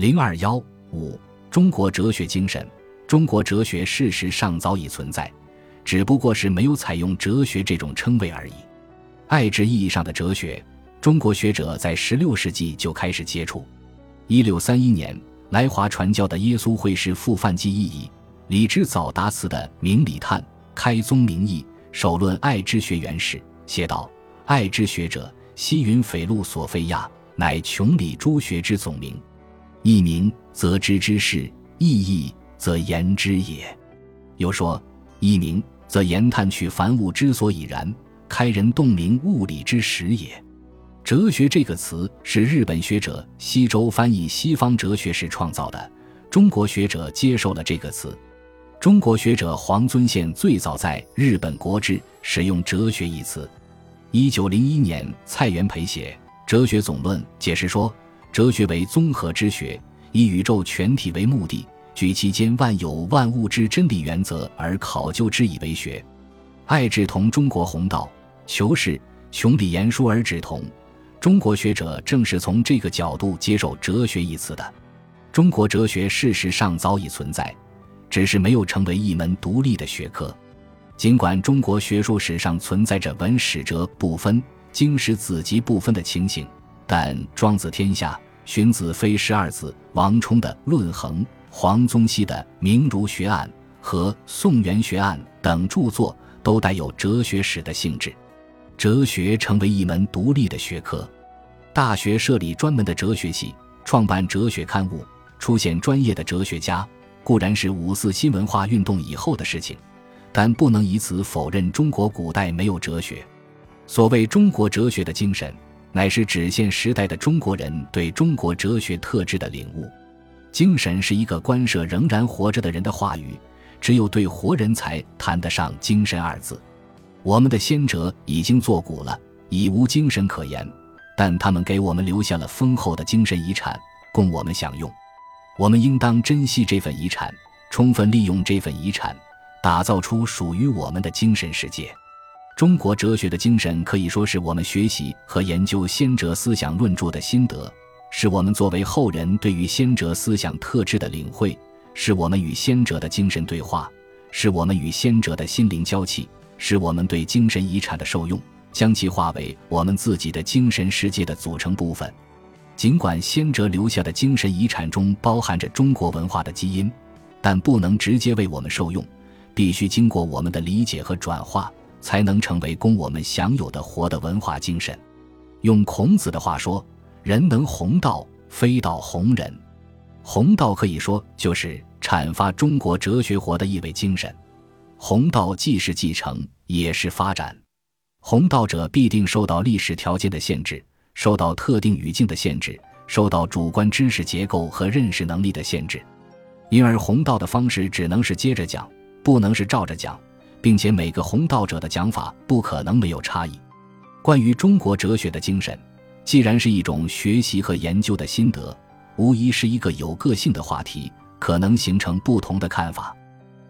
零二幺五，中国哲学精神。中国哲学事实上早已存在，只不过是没有采用哲学这种称谓而已。爱之意义上的哲学，中国学者在十六世纪就开始接触。一六三一年，来华传教的耶稣会士傅范基意义李之藻达词的《明理探》，开宗明义首论爱之学原始，写道：“爱之学者，西云斐路索菲亚，乃穷理诸学之总名。”一名则知之事，意义则言之也。又说一名则言探取凡物之所以然，开人洞明物理之始也。哲学这个词是日本学者西周翻译西方哲学时创造的，中国学者接受了这个词。中国学者黄遵宪最早在日本国志使用“哲学”一词。一九零一年，蔡元培写《哲学总论》，解释说。哲学为综合之学，以宇宙全体为目的，举其间万有万物之真理原则而考究之以为学。爱志同中国弘道、求是、穷理言书而止同。中国学者正是从这个角度接受“哲学”一词的。中国哲学事实上早已存在，只是没有成为一门独立的学科。尽管中国学术史上存在着文史哲不分、经史子集不分的情形。但《庄子天下》、荀子非十二子、王充的《论衡》、黄宗羲的《明儒学案》和《宋元学案》等著作，都带有哲学史的性质。哲学成为一门独立的学科，大学设立专门的哲学系，创办哲学刊物，出现专业的哲学家，固然是五四新文化运动以后的事情，但不能以此否认中国古代没有哲学。所谓中国哲学的精神。乃是指现时代的中国人对中国哲学特质的领悟。精神是一个关涉仍然活着的人的话语，只有对活人才谈得上精神二字。我们的先哲已经作古了，已无精神可言，但他们给我们留下了丰厚的精神遗产，供我们享用。我们应当珍惜这份遗产，充分利用这份遗产，打造出属于我们的精神世界。中国哲学的精神可以说是我们学习和研究先哲思想论著的心得，是我们作为后人对于先哲思想特质的领会，是我们与先哲的精神对话，是我们与先哲的心灵交契，是我们对精神遗产的受用，将其化为我们自己的精神世界的组成部分。尽管先哲留下的精神遗产中包含着中国文化的基因，但不能直接为我们受用，必须经过我们的理解和转化。才能成为供我们享有的活的文化精神。用孔子的话说：“人能弘道，非道弘人。”弘道可以说就是阐发中国哲学活的意味精神。弘道既是继承，也是发展。弘道者必定受到历史条件的限制，受到特定语境的限制，受到主观知识结构和认识能力的限制，因而弘道的方式只能是接着讲，不能是照着讲。并且每个弘道者的讲法不可能没有差异。关于中国哲学的精神，既然是一种学习和研究的心得，无疑是一个有个性的话题，可能形成不同的看法。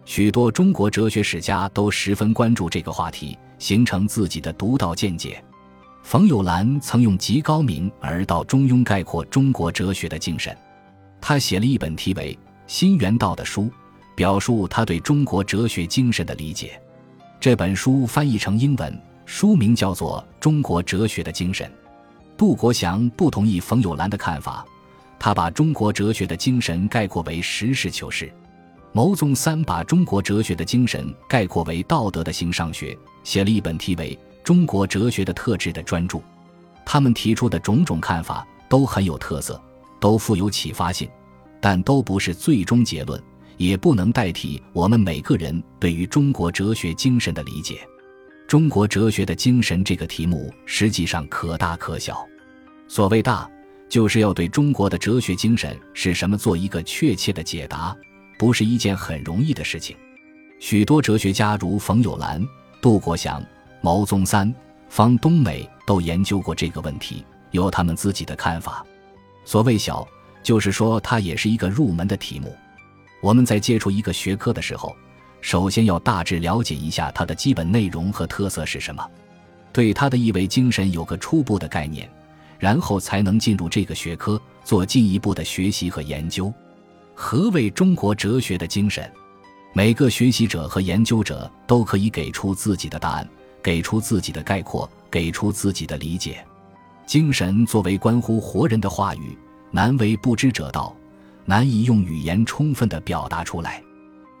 许多中国哲学史家都十分关注这个话题，形成自己的独到见解。冯友兰曾用极高明而道中庸概括中国哲学的精神，他写了一本题为《新原道》的书。表述他对中国哲学精神的理解。这本书翻译成英文，书名叫做《中国哲学的精神》。杜国祥不同意冯友兰的看法，他把中国哲学的精神概括为实事求是。牟宗三把中国哲学的精神概括为道德的形上学，写了一本题为《中国哲学的特质》的专著。他们提出的种种看法都很有特色，都富有启发性，但都不是最终结论。也不能代替我们每个人对于中国哲学精神的理解。中国哲学的精神这个题目实际上可大可小。所谓大，就是要对中国的哲学精神是什么做一个确切的解答，不是一件很容易的事情。许多哲学家如冯友兰、杜国祥、毛宗三、方东美都研究过这个问题，有他们自己的看法。所谓小，就是说它也是一个入门的题目。我们在接触一个学科的时候，首先要大致了解一下它的基本内容和特色是什么，对它的意味精神有个初步的概念，然后才能进入这个学科，做进一步的学习和研究。何谓中国哲学的精神？每个学习者和研究者都可以给出自己的答案，给出自己的概括，给出自己的理解。精神作为关乎活人的话语，难为不知者道，难以用语言充分的表达出来。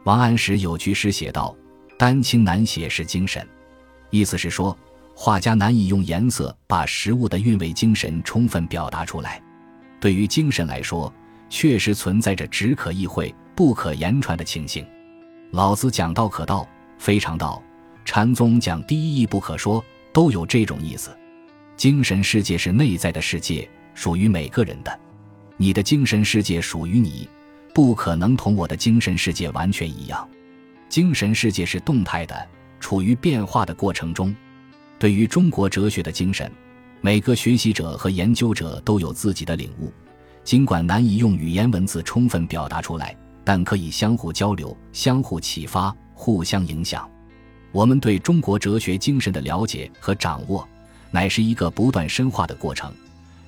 王安石有句诗写道：“丹青难写是精神。”意思是说，画家难以用颜色把食物的韵味、精神充分表达出来。对于精神来说，确实存在着只可意会不可言传的情形。老子讲道可道，非常道；禅宗讲第一义不可说，都有这种意思。精神世界是内在的世界，属于每个人的。你的精神世界属于你，不可能同我的精神世界完全一样。精神世界是动态的，处于变化的过程中。对于中国哲学的精神，每个学习者和研究者都有自己的领悟，尽管难以用语言文字充分表达出来。但可以相互交流、相互启发、互相影响。我们对中国哲学精神的了解和掌握，乃是一个不断深化的过程。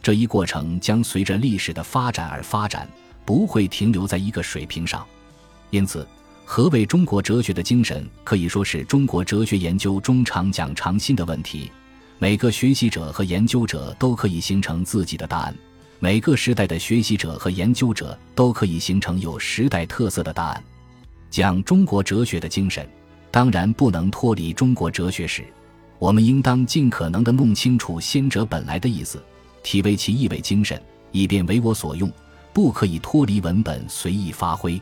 这一过程将随着历史的发展而发展，不会停留在一个水平上。因此，何谓中国哲学的精神，可以说是中国哲学研究中常讲常新的问题。每个学习者和研究者都可以形成自己的答案。每个时代的学习者和研究者都可以形成有时代特色的答案。讲中国哲学的精神，当然不能脱离中国哲学史。我们应当尽可能地弄清楚先哲本来的意思，体味其意味精神，以便为我所用。不可以脱离文本随意发挥，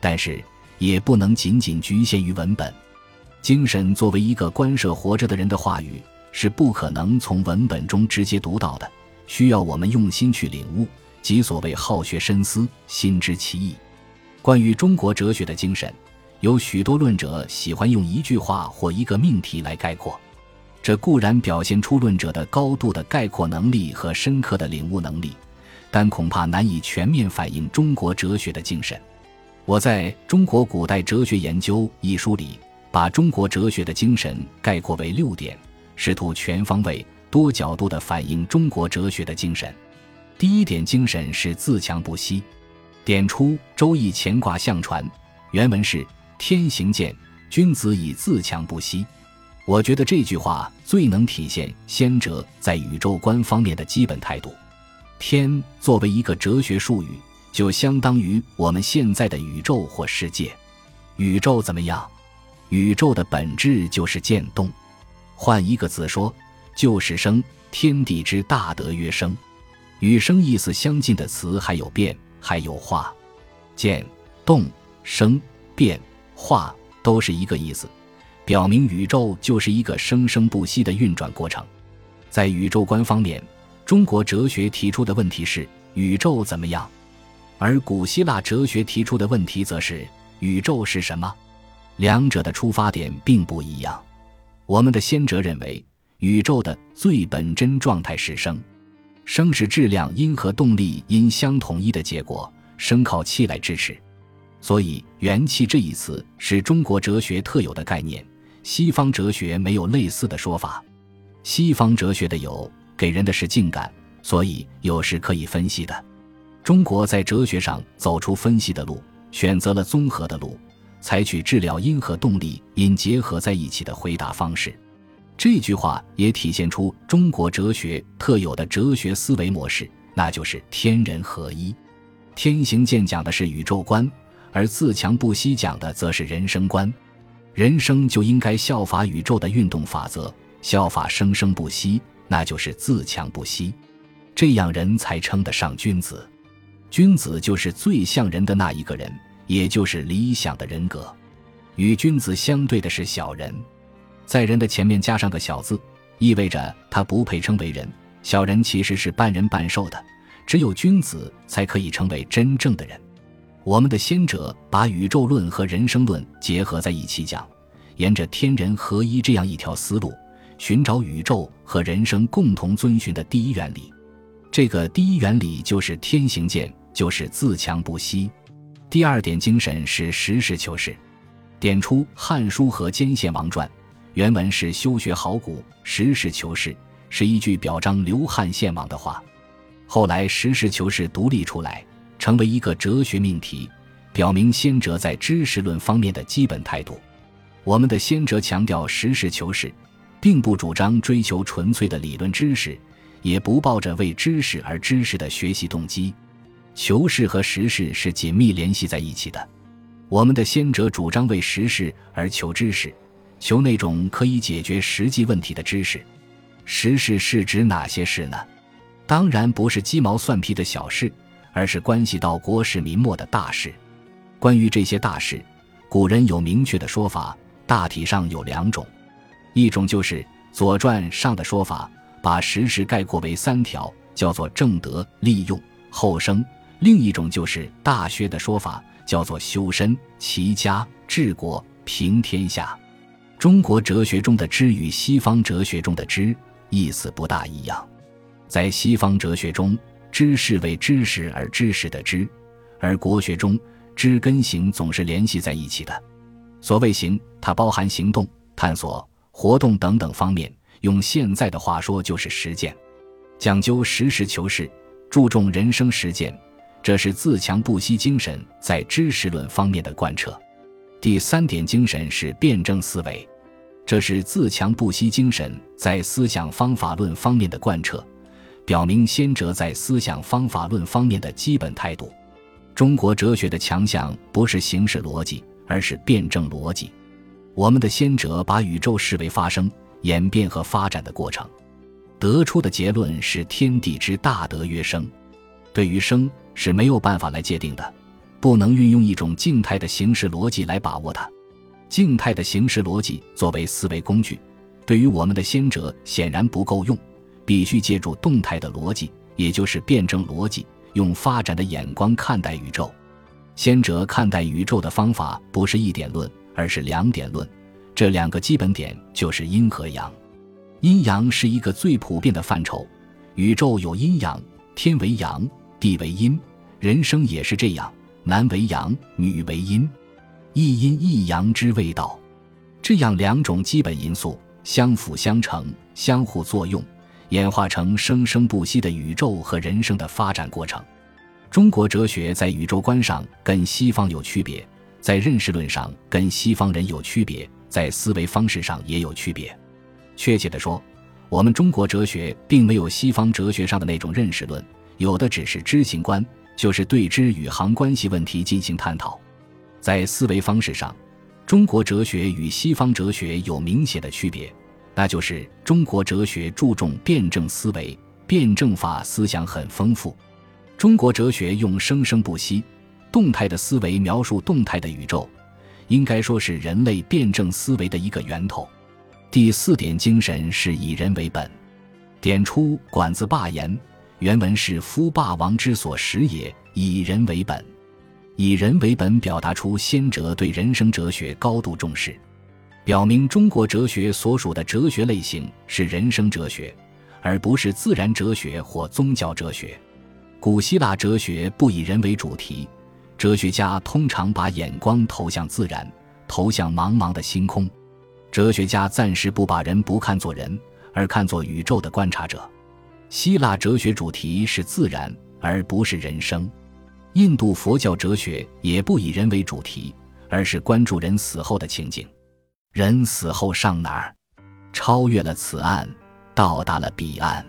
但是也不能仅仅局限于文本。精神作为一个关涉活着的人的话语，是不可能从文本中直接读到的。需要我们用心去领悟，即所谓好学深思，心知其意。关于中国哲学的精神，有许多论者喜欢用一句话或一个命题来概括，这固然表现出论者的高度的概括能力和深刻的领悟能力，但恐怕难以全面反映中国哲学的精神。我在《中国古代哲学研究》一书里，把中国哲学的精神概括为六点，试图全方位。多角度地反映中国哲学的精神。第一点精神是自强不息。点出《周易》乾卦象传，原文是“天行健，君子以自强不息”。我觉得这句话最能体现先哲在宇宙观方面的基本态度。天作为一个哲学术语，就相当于我们现在的宇宙或世界。宇宙怎么样？宇宙的本质就是渐动。换一个字说。就是生，天地之大德曰生。与生意思相近的词还有变，还有化。渐、动、生、变、化都是一个意思，表明宇宙就是一个生生不息的运转过程。在宇宙观方面，中国哲学提出的问题是宇宙怎么样，而古希腊哲学提出的问题则是宇宙是什么。两者的出发点并不一样。我们的先哲认为。宇宙的最本真状态是生，生是质量因和动力因相统一的结果，生靠气来支持，所以元气这一词是中国哲学特有的概念，西方哲学没有类似的说法。西方哲学的有给人的是静感，所以有是可以分析的。中国在哲学上走出分析的路，选择了综合的路，采取治疗因和动力因结合在一起的回答方式。这句话也体现出中国哲学特有的哲学思维模式，那就是天人合一。天行健讲的是宇宙观，而自强不息讲的则是人生观。人生就应该效法宇宙的运动法则，效法生生不息，那就是自强不息。这样人才称得上君子。君子就是最像人的那一个人，也就是理想的人格。与君子相对的是小人。在人的前面加上个小字，意味着他不配称为人。小人其实是半人半兽的，只有君子才可以成为真正的人。我们的先者把宇宙论和人生论结合在一起讲，沿着天人合一这样一条思路，寻找宇宙和人生共同遵循的第一原理。这个第一原理就是天行健，就是自强不息。第二点精神是实事求是，点出《汉书》和《兼献王传》。原文是“修学好古，实事求是”，是一句表彰刘汉献王的话。《后来实事求是独立出来，成为一个哲学命题，表明先哲在知识论方面的基本态度。我们的先哲强调实事求是，并不主张追求纯粹的理论知识，也不抱着为知识而知识的学习动机。求是和实事是紧密联系在一起的。我们的先哲主张为实事而求知识，求那种可以解决实际问题的知识。实事是指哪些事呢？当然不是鸡毛蒜皮的小事，而是关系到国事民末的大事。关于这些大事，古人有明确的说法，大体上有两种：一种就是《左传》上的说法，把实事概括为三条，叫做正德、利用、后生；另一种就是《大学》的说法，叫做修身、齐家、治国、平天下。中国哲学中的知与西方哲学中的知意思不大一样。在西方哲学中，知是为知识而知识的知，而国学中知跟行总是联系在一起的。所谓行，它包含行动、探索、活动等等方面。用现在的话说，就是实践，讲究实事求是，注重人生实践，这是自强不息精神在知识论方面的贯彻。第三点精神是辩证思维，这是自强不息精神在思想方法论方面的贯彻。表明先哲在思想方法论方面的基本态度。中国哲学的强项不是形式逻辑，而是辩证逻辑。我们的先哲把宇宙视为发生、演变和发展的过程，得出的结论是天地之大德曰生。对于生是没有办法来界定的，不能运用一种静态的形式逻辑来把握它。静态的形式逻辑作为思维工具，对于我们的先哲显然不够用。必须借助动态的逻辑，也就是辩证逻辑，用发展的眼光看待宇宙。先哲看待宇宙的方法不是一点论，而是两点论。这两个基本点就是阴和阳。阴阳是一个最普遍的范畴。宇宙有阴阳，天为阳，地为阴，人生也是这样，男为阳，女为阴，一阴一阳之谓道。这样两种基本因素相辅相成，相互作用。演化成生生不息的宇宙和人生的发展过程。中国哲学在宇宙观上跟西方有区别，在认识论上跟西方人有区别，在思维方式上也有区别。确切地说，我们中国哲学并没有西方哲学上的那种认识论，有的只是知行观，就是对知与行关系问题进行探讨。在思维方式上，中国哲学与西方哲学有明显的区别。那就是中国哲学注重辩证思维，辩证法思想很丰富。中国哲学用生生不息、动态的思维描述动态的宇宙，应该说是人类辩证思维的一个源头。第四点精神是以人为本，点出《管子》霸言，原文是“夫霸王之所食也，以人为本”。以人为本，表达出先哲对人生哲学高度重视。表明中国哲学所属的哲学类型是人生哲学，而不是自然哲学或宗教哲学。古希腊哲学不以人为主题，哲学家通常把眼光投向自然，投向茫茫的星空。哲学家暂时不把人不看作人，而看作宇宙的观察者。希腊哲学主题是自然，而不是人生。印度佛教哲学也不以人为主题，而是关注人死后的情景。人死后上哪儿？超越了此岸，到达了彼岸。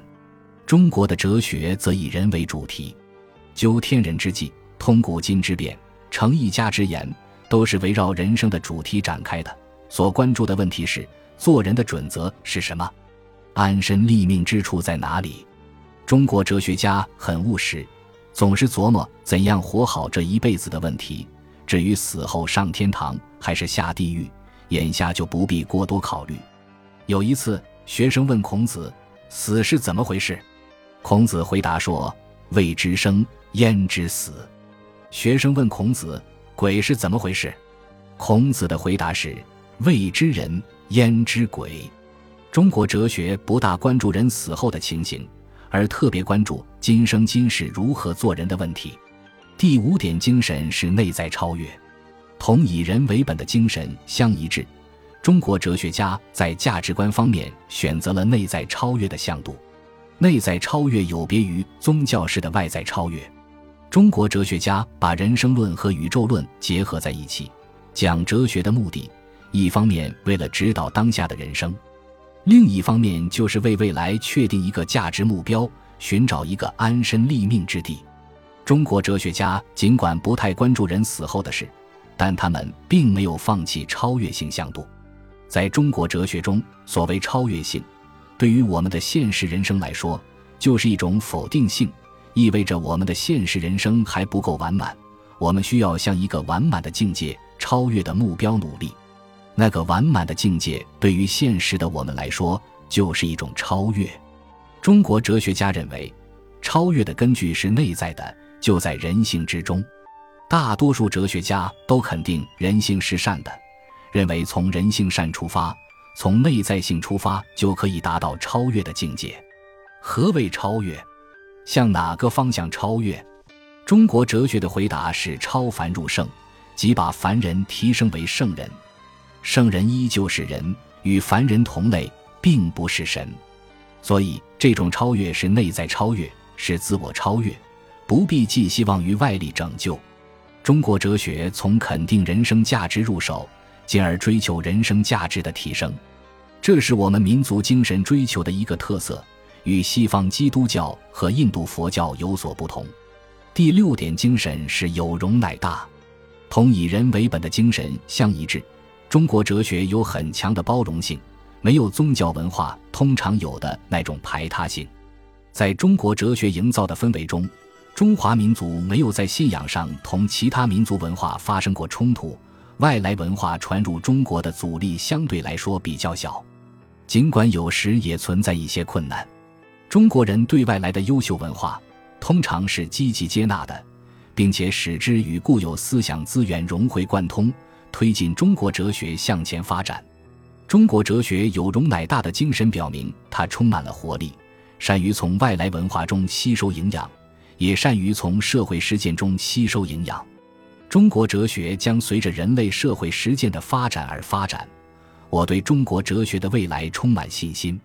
中国的哲学则以人为主题，究天人之际，通古今之变，成一家之言，都是围绕人生的主题展开的。所关注的问题是：做人的准则是什么？安身立命之处在哪里？中国哲学家很务实，总是琢磨怎样活好这一辈子的问题。至于死后上天堂还是下地狱？眼下就不必过多考虑。有一次，学生问孔子：“死是怎么回事？”孔子回答说：“未知生，焉知死？”学生问孔子：“鬼是怎么回事？”孔子的回答是：“未知人，焉知鬼？”中国哲学不大关注人死后的情形，而特别关注今生今世如何做人的问题。第五点精神是内在超越。同以人为本的精神相一致，中国哲学家在价值观方面选择了内在超越的向度。内在超越有别于宗教式的外在超越。中国哲学家把人生论和宇宙论结合在一起，讲哲学的目的，一方面为了指导当下的人生，另一方面就是为未来确定一个价值目标，寻找一个安身立命之地。中国哲学家尽管不太关注人死后的事，但他们并没有放弃超越性向度。在中国哲学中，所谓超越性，对于我们的现实人生来说，就是一种否定性，意味着我们的现实人生还不够完满，我们需要向一个完满的境界、超越的目标努力。那个完满的境界，对于现实的我们来说，就是一种超越。中国哲学家认为，超越的根据是内在的，就在人性之中。大多数哲学家都肯定人性是善的。认为从人性善出发，从内在性出发，就可以达到超越的境界。何谓超越？向哪个方向超越？中国哲学的回答是：超凡入圣，即把凡人提升为圣人。圣人依旧是人，与凡人同类，并不是神。所以，这种超越是内在超越，是自我超越，不必寄希望于外力拯救。中国哲学从肯定人生价值入手。进而追求人生价值的提升，这是我们民族精神追求的一个特色，与西方基督教和印度佛教有所不同。第六点精神是有容乃大，同以人为本的精神相一致。中国哲学有很强的包容性，没有宗教文化通常有的那种排他性。在中国哲学营造的氛围中，中华民族没有在信仰上同其他民族文化发生过冲突。外来文化传入中国的阻力相对来说比较小，尽管有时也存在一些困难。中国人对外来的优秀文化通常是积极接纳的，并且使之与固有思想资源融会贯通，推进中国哲学向前发展。中国哲学有容乃大的精神，表明它充满了活力，善于从外来文化中吸收营养，也善于从社会实践中吸收营养。中国哲学将随着人类社会实践的发展而发展，我对中国哲学的未来充满信心。